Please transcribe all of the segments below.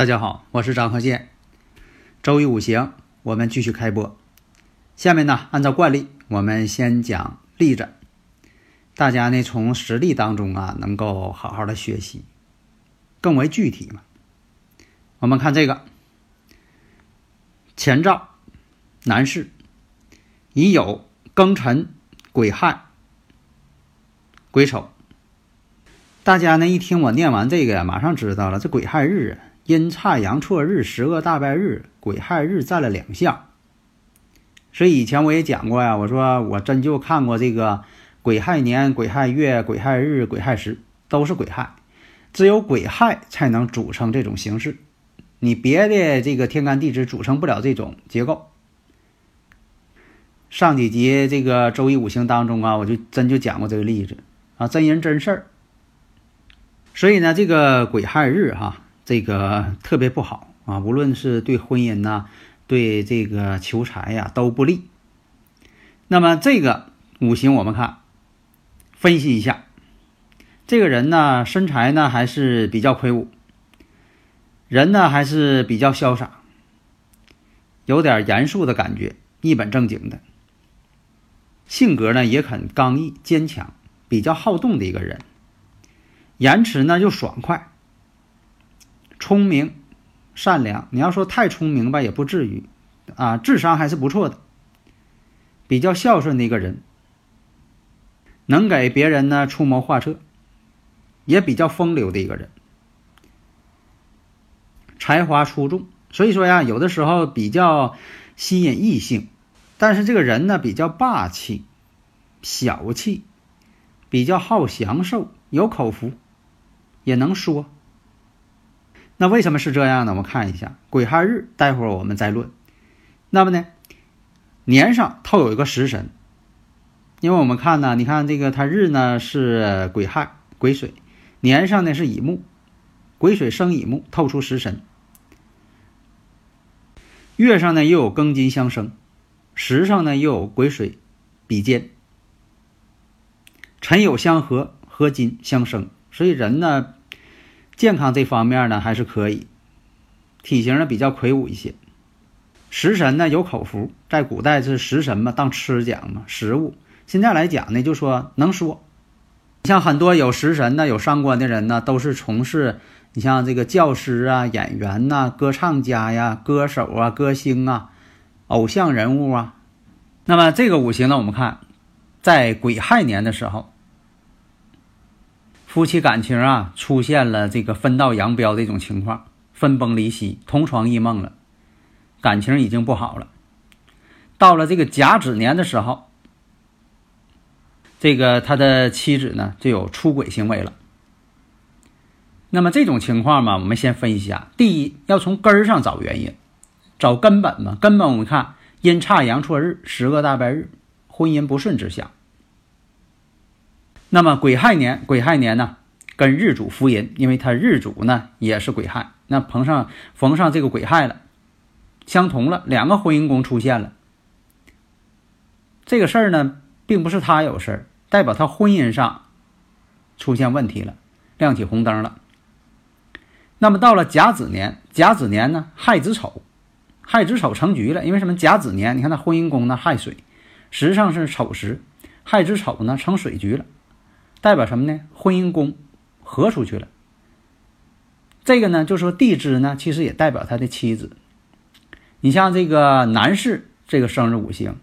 大家好，我是张鹤剑。周易五行，我们继续开播。下面呢，按照惯例，我们先讲例子，大家呢从实例当中啊，能够好好的学习，更为具体嘛。我们看这个前兆，男士已有庚辰、癸亥、癸丑。大家呢一听我念完这个呀，马上知道了，这癸亥日啊。阴差阳错日，十个大败日，癸亥日占了两项。所以以前我也讲过呀，我说我真就看过这个癸亥年、癸亥月、癸亥日、癸亥时，都是癸亥，只有癸亥才能组成这种形式，你别的这个天干地支组成不了这种结构。上几集这个周易五行当中啊，我就真就讲过这个例子啊，真人真事儿。所以呢，这个癸亥日哈。这个特别不好啊，无论是对婚姻呐，对这个求财呀都不利。那么这个五行我们看分析一下，这个人呢身材呢还是比较魁梧，人呢还是比较潇洒，有点严肃的感觉，一本正经的。性格呢也很刚毅坚强，比较好动的一个人，言辞呢又爽快。聪明、善良，你要说太聪明吧，也不至于，啊，智商还是不错的，比较孝顺的一个人，能给别人呢出谋划策，也比较风流的一个人，才华出众，所以说呀，有的时候比较吸引异性，但是这个人呢比较霸气、小气，比较好享受，有口福，也能说。那为什么是这样呢？我们看一下癸亥日，待会儿我们再论。那么呢，年上透有一个食神，因为我们看呢，你看这个它日呢是癸亥癸水，年上呢是乙木，癸水生乙木，透出食神。月上呢又有庚金相生，时上呢又有癸水比肩，辰酉相合，合金相生，所以人呢。健康这方面呢还是可以，体型呢比较魁梧一些。食神呢有口福，在古代是食神嘛，当吃讲嘛，食物。现在来讲呢，就说能说。像很多有食神呢、有伤官的人呢，都是从事你像这个教师啊、演员呐、歌唱家呀、歌手啊、歌星啊、偶像人物啊。那么这个五行呢，我们看，在癸亥年的时候。夫妻感情啊，出现了这个分道扬镳的一种情况，分崩离析，同床异梦了，感情已经不好了。到了这个甲子年的时候，这个他的妻子呢就有出轨行为了。那么这种情况嘛，我们先分析一下：第一，要从根儿上找原因，找根本嘛。根本我们看阴差阳错日，十个大败日，婚姻不顺之象。那么癸亥年，癸亥年呢，跟日主夫淫，因为他日主呢也是癸亥，那碰上逢上这个癸亥了，相同了，两个婚姻宫出现了。这个事儿呢，并不是他有事儿，代表他婚姻上出现问题了，亮起红灯了。那么到了甲子年，甲子年呢，亥子丑，亥子丑成局了，因为什么？甲子年，你看他婚姻宫呢亥水，实际上是丑时，亥子丑呢成水局了。代表什么呢？婚姻宫合出去了。这个呢，就说地支呢，其实也代表他的妻子。你像这个男士这个生日五行，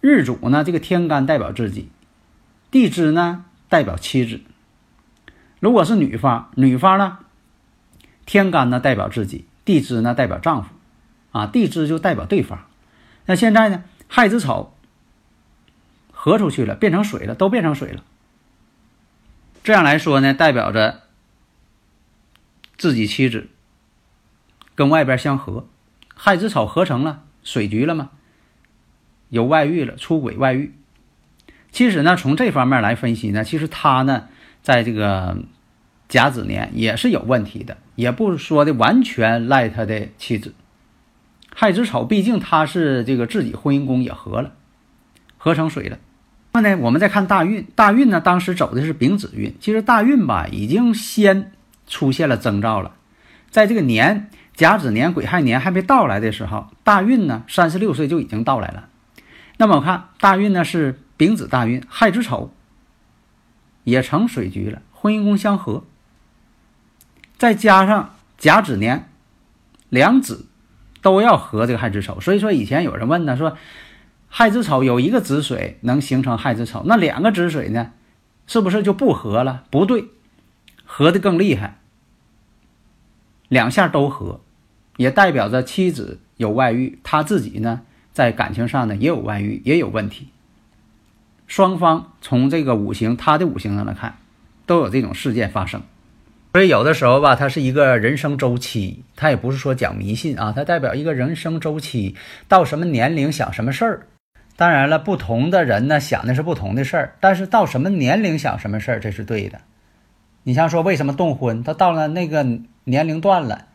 日主呢，这个天干代表自己，地支呢代表妻子。如果是女方，女方呢，天干呢代表自己，地支呢代表丈夫，啊，地支就代表对方。那现在呢，亥子丑合出去了，变成水了，都变成水了。这样来说呢，代表着自己妻子跟外边相合，亥子丑合成了水局了吗？有外遇了，出轨外遇。其实呢，从这方面来分析呢，其实他呢，在这个甲子年也是有问题的，也不是说的完全赖他的妻子。亥子丑，毕竟他是这个自己婚姻宫也合了，合成水了。那呢，我们再看大运，大运呢，当时走的是丙子运。其实大运吧，已经先出现了征兆了。在这个年甲子年癸亥年还没到来的时候，大运呢，三十六岁就已经到来了。那么我看大运呢是丙子大运，亥子丑也成水局了，婚姻宫相合，再加上甲子年两子都要合这个亥子丑，所以说以前有人问呢，说亥子丑有一个子水能形成亥子丑，那两个子水呢，是不是就不合了？不对，合的更厉害，两下都合，也代表着妻子有外遇，他自己呢？在感情上呢，也有外遇，也有问题。双方从这个五行，他的五行上来看，都有这种事件发生。所以有的时候吧，它是一个人生周期，它也不是说讲迷信啊，它代表一个人生周期，到什么年龄想什么事儿。当然了，不同的人呢想的是不同的事儿，但是到什么年龄想什么事儿，这是对的。你像说为什么动婚，他到了那个年龄段了，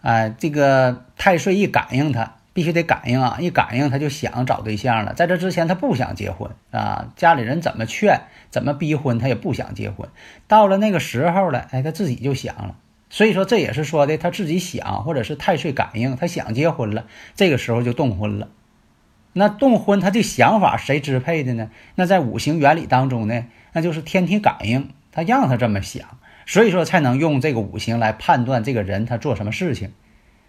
哎，这个太岁一感应他。必须得感应啊！一感应他就想找对象了。在这之前他不想结婚啊，家里人怎么劝、怎么逼婚，他也不想结婚。到了那个时候了，哎，他自己就想了。所以说这也是说的他自己想，或者是太岁感应，他想结婚了，这个时候就动婚了。那动婚他这想法谁支配的呢？那在五行原理当中呢，那就是天体感应，他让他这么想，所以说才能用这个五行来判断这个人他做什么事情。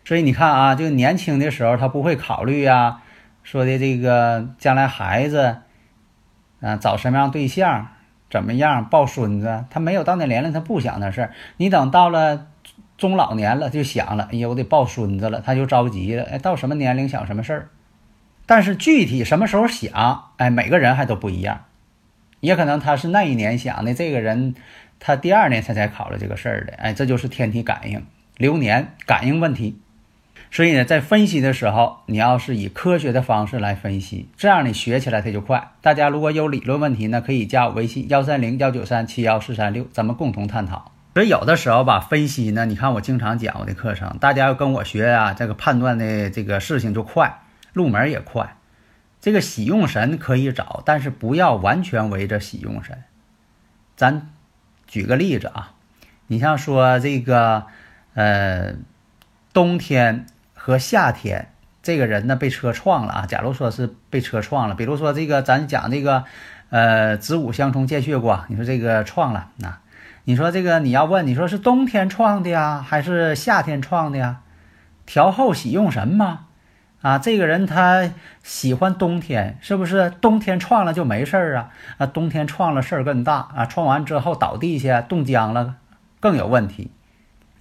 所以你看啊，就年轻的时候，他不会考虑呀，说的这个将来孩子，啊，找什么样对象，怎么样抱孙子，他没有到那年龄，他不想那事儿。你等到了中老年了，就想了，哎呀，我得抱孙子了，他就着急了。哎，到什么年龄想什么事儿，但是具体什么时候想，哎，每个人还都不一样，也可能他是那一年想的，这个人他第二年他才考虑这个事儿的。哎，这就是天体感应，流年感应问题。所以呢，在分析的时候，你要是以科学的方式来分析，这样你学起来它就快。大家如果有理论问题呢，可以加我微信幺三零幺九三七幺四三六，咱们共同探讨。所以有的时候吧，分析呢，你看我经常讲我的课程，大家要跟我学啊，这个判断的这个事情就快，入门也快。这个喜用神可以找，但是不要完全围着喜用神。咱举个例子啊，你像说这个，呃，冬天。和夏天，这个人呢被车撞了啊。假如说是被车撞了，比如说这个咱讲这个，呃，子午相冲见血光，你说这个撞了，那你说这个你要问，你说是冬天撞的呀，还是夏天撞的呀？调后喜用神吗？啊，这个人他喜欢冬天，是不是？冬天撞了就没事儿啊？啊，冬天撞了事儿更大啊！撞完之后倒地下冻僵了，更有问题。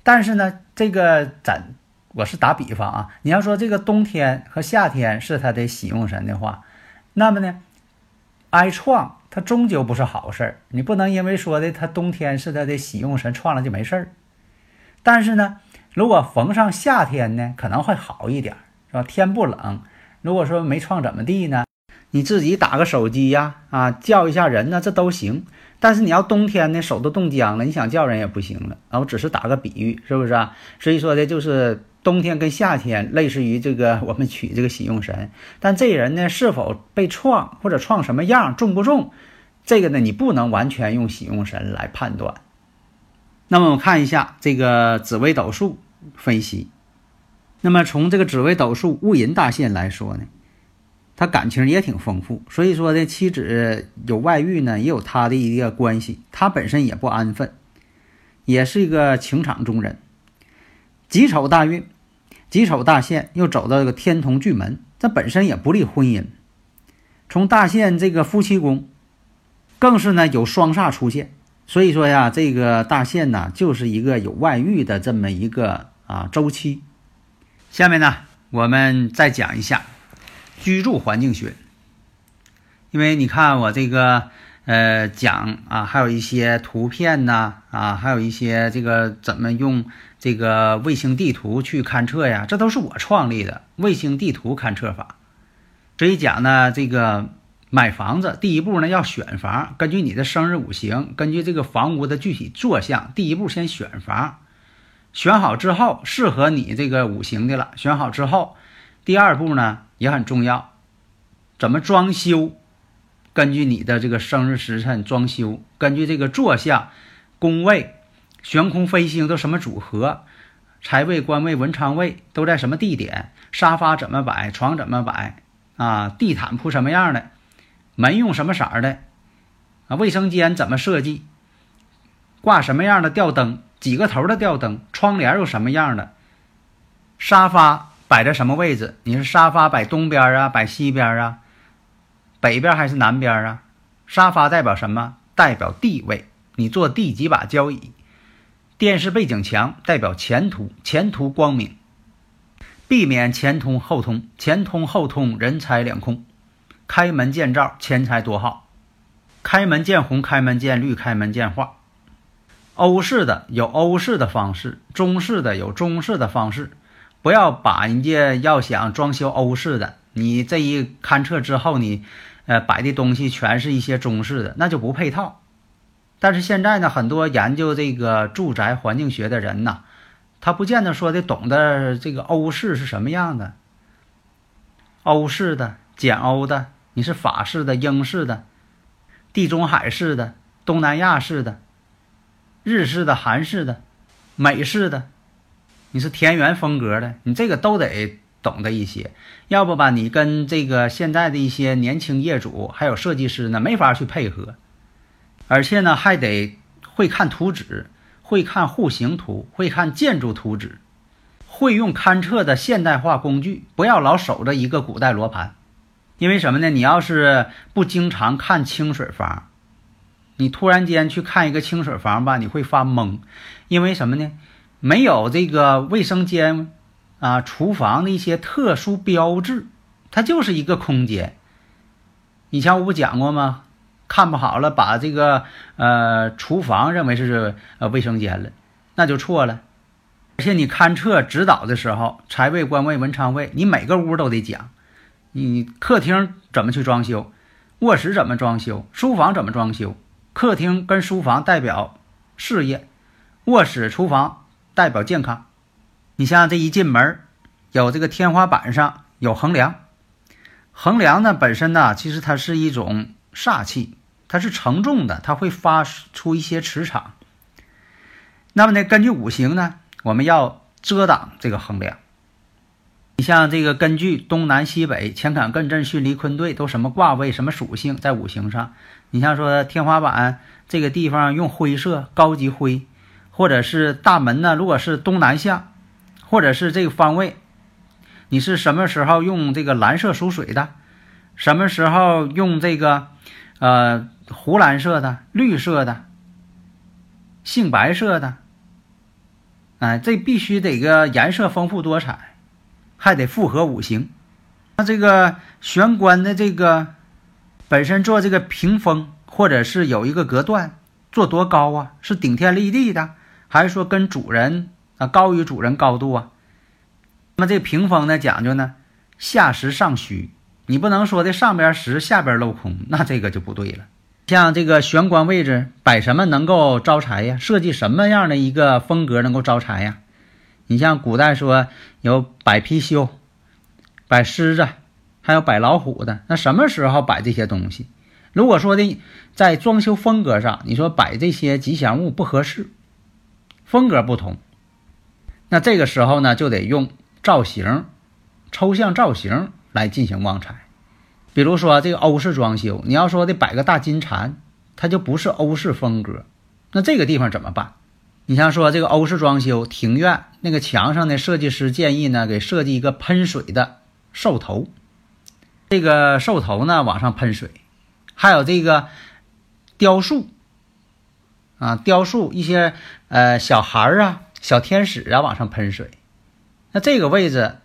但是呢，这个咱。我是打比方啊，你要说这个冬天和夏天是他的喜用神的话，那么呢，挨创它终究不是好事儿。你不能因为说的他冬天是他的喜用神，创了就没事儿。但是呢，如果逢上夏天呢，可能会好一点，是吧？天不冷，如果说没创怎么地呢，你自己打个手机呀，啊，叫一下人呢，这都行。但是你要冬天呢，手都冻僵了，你想叫人也不行了啊。我只是打个比喻，是不是啊？所以说的就是。冬天跟夏天类似于这个，我们取这个喜用神，但这人呢是否被创或者创什么样重不重，这个呢你不能完全用喜用神来判断。那么我们看一下这个紫微斗数分析，那么从这个紫微斗数戊寅大限来说呢，他感情也挺丰富，所以说呢妻子有外遇呢也有他的一个关系，他本身也不安分，也是一个情场中人。己丑大运，己丑大限又走到这个天同巨门，这本身也不利婚姻。从大限这个夫妻宫，更是呢有双煞出现，所以说呀，这个大限呢就是一个有外遇的这么一个啊周期。下面呢，我们再讲一下居住环境学。因为你看我这个呃讲啊，还有一些图片呐啊，还有一些这个怎么用这个卫星地图去勘测呀，这都是我创立的卫星地图勘测法。所以讲呢，这个买房子第一步呢要选房，根据你的生日五行，根据这个房屋的具体坐向，第一步先选房。选好之后，适合你这个五行的了。选好之后，第二步呢也很重要，怎么装修？根据你的这个生日时辰装修，根据这个坐向、宫位、悬空飞星都什么组合，财位、官位、文昌位都在什么地点？沙发怎么摆？床怎么摆？啊，地毯铺什么样的，门用什么色的，啊，卫生间怎么设计，挂什么样的吊灯，几个头的吊灯，窗帘有什么样的，沙发摆在什么位置？你是沙发摆东边啊，摆西边啊，北边还是南边啊？沙发代表什么？代表地位，你坐第几把交椅？电视背景墙代表前途，前途光明。避免前通后通，前通后通，人财两空。开门见灶，钱财多好。开门见红，开门见绿，开门见花。欧式的有欧式的方式，中式的有中式的方式。不要把人家要想装修欧式的，你这一勘测之后，你呃摆的东西全是一些中式的，那就不配套。但是现在呢，很多研究这个住宅环境学的人呐。他不见得说的懂得这个欧式是什么样的，欧式的、简欧的，你是法式的、英式的、地中海式的、东南亚式的、日式的、韩式的、美式的，你是田园风格的，你这个都得懂得一些，要不吧，你跟这个现在的一些年轻业主还有设计师呢没法去配合，而且呢还得会看图纸。会看户型图，会看建筑图纸，会用勘测的现代化工具，不要老守着一个古代罗盘。因为什么呢？你要是不经常看清水房，你突然间去看一个清水房吧，你会发懵。因为什么呢？没有这个卫生间啊、厨房的一些特殊标志，它就是一个空间。以前我不讲过吗？看不好了，把这个呃厨房认为是呃卫生间了，那就错了。而且你勘测指导的时候，财位、官位、文昌位，你每个屋都得讲。你客厅怎么去装修，卧室怎么装修，书房怎么装修？客厅跟书房代表事业，卧室、厨房代表健康。你像这一进门，有这个天花板上有横梁，横梁呢本身呢，其实它是一种煞气。它是承重的，它会发出一些磁场。那么呢，根据五行呢，我们要遮挡这个横梁。你像这个，根据东南西北、乾坎艮震巽离坤兑都什么卦位、什么属性，在五行上，你像说天花板这个地方用灰色，高级灰，或者是大门呢，如果是东南向，或者是这个方位，你是什么时候用这个蓝色属水的？什么时候用这个呃？湖蓝色的、绿色的、杏白色的，哎，这必须得个颜色丰富多彩，还得符合五行。那这个玄关的这个本身做这个屏风，或者是有一个隔断，做多高啊？是顶天立地的，还是说跟主人啊高于主人高度啊？那么这屏风呢讲究呢，下实上虚，你不能说的上边实，下边镂空，那这个就不对了。像这个玄关位置摆什么能够招财呀？设计什么样的一个风格能够招财呀？你像古代说有摆貔貅、摆狮子，还有摆老虎的，那什么时候摆这些东西？如果说的在装修风格上，你说摆这些吉祥物不合适，风格不同，那这个时候呢就得用造型、抽象造型来进行旺财。比如说这个欧式装修，你要说的摆个大金蟾，它就不是欧式风格。那这个地方怎么办？你像说这个欧式装修庭院那个墙上的设计师建议呢，给设计一个喷水的兽头，这个兽头呢往上喷水，还有这个雕塑啊，雕塑一些呃小孩啊、小天使啊往上喷水。那这个位置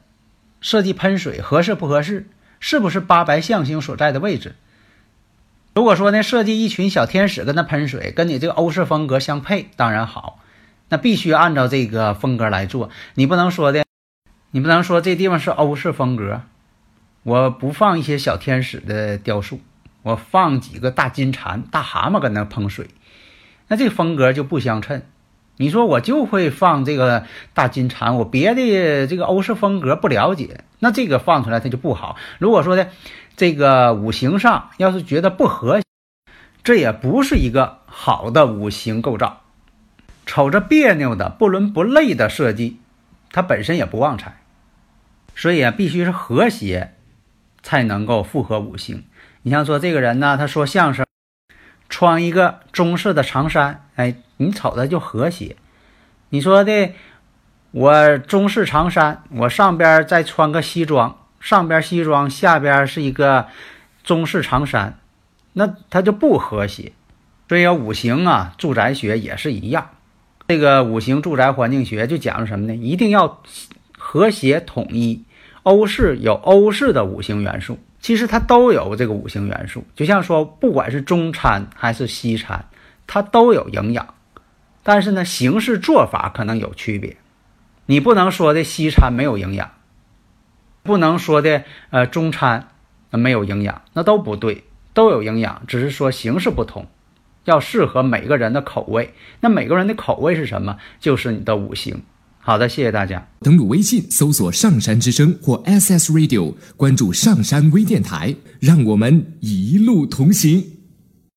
设计喷水合适不合适？是不是八白象星所在的位置？如果说呢，设计一群小天使跟它喷水，跟你这个欧式风格相配，当然好。那必须按照这个风格来做，你不能说的，你不能说这地方是欧式风格，我不放一些小天使的雕塑，我放几个大金蝉、大蛤蟆跟那喷水，那这风格就不相称。你说我就会放这个大金蝉，我别的这个欧式风格不了解，那这个放出来它就不好。如果说的这个五行上要是觉得不和，这也不是一个好的五行构造。瞅着别扭的、不伦不类的设计，它本身也不旺财，所以啊，必须是和谐，才能够符合五行。你像说这个人呢，他说相声，穿一个中式的长衫，哎，你瞅着就和谐。你说的，我中式长衫，我上边再穿个西装，上边西装，下边是一个中式长衫，那他就不和谐。所以五行啊，住宅学也是一样。这个五行住宅环境学就讲了什么呢？一定要和谐统一。欧式有欧式的五行元素，其实它都有这个五行元素。就像说，不管是中餐还是西餐，它都有营养，但是呢，形式做法可能有区别。你不能说的西餐没有营养，不能说的呃中餐没有营养，那都不对，都有营养，只是说形式不同。要适合每个人的口味，那每个人的口味是什么？就是你的五行。好的，谢谢大家。登录微信搜索“上山之声”或 SS Radio，关注上山微电台，让我们一路同行。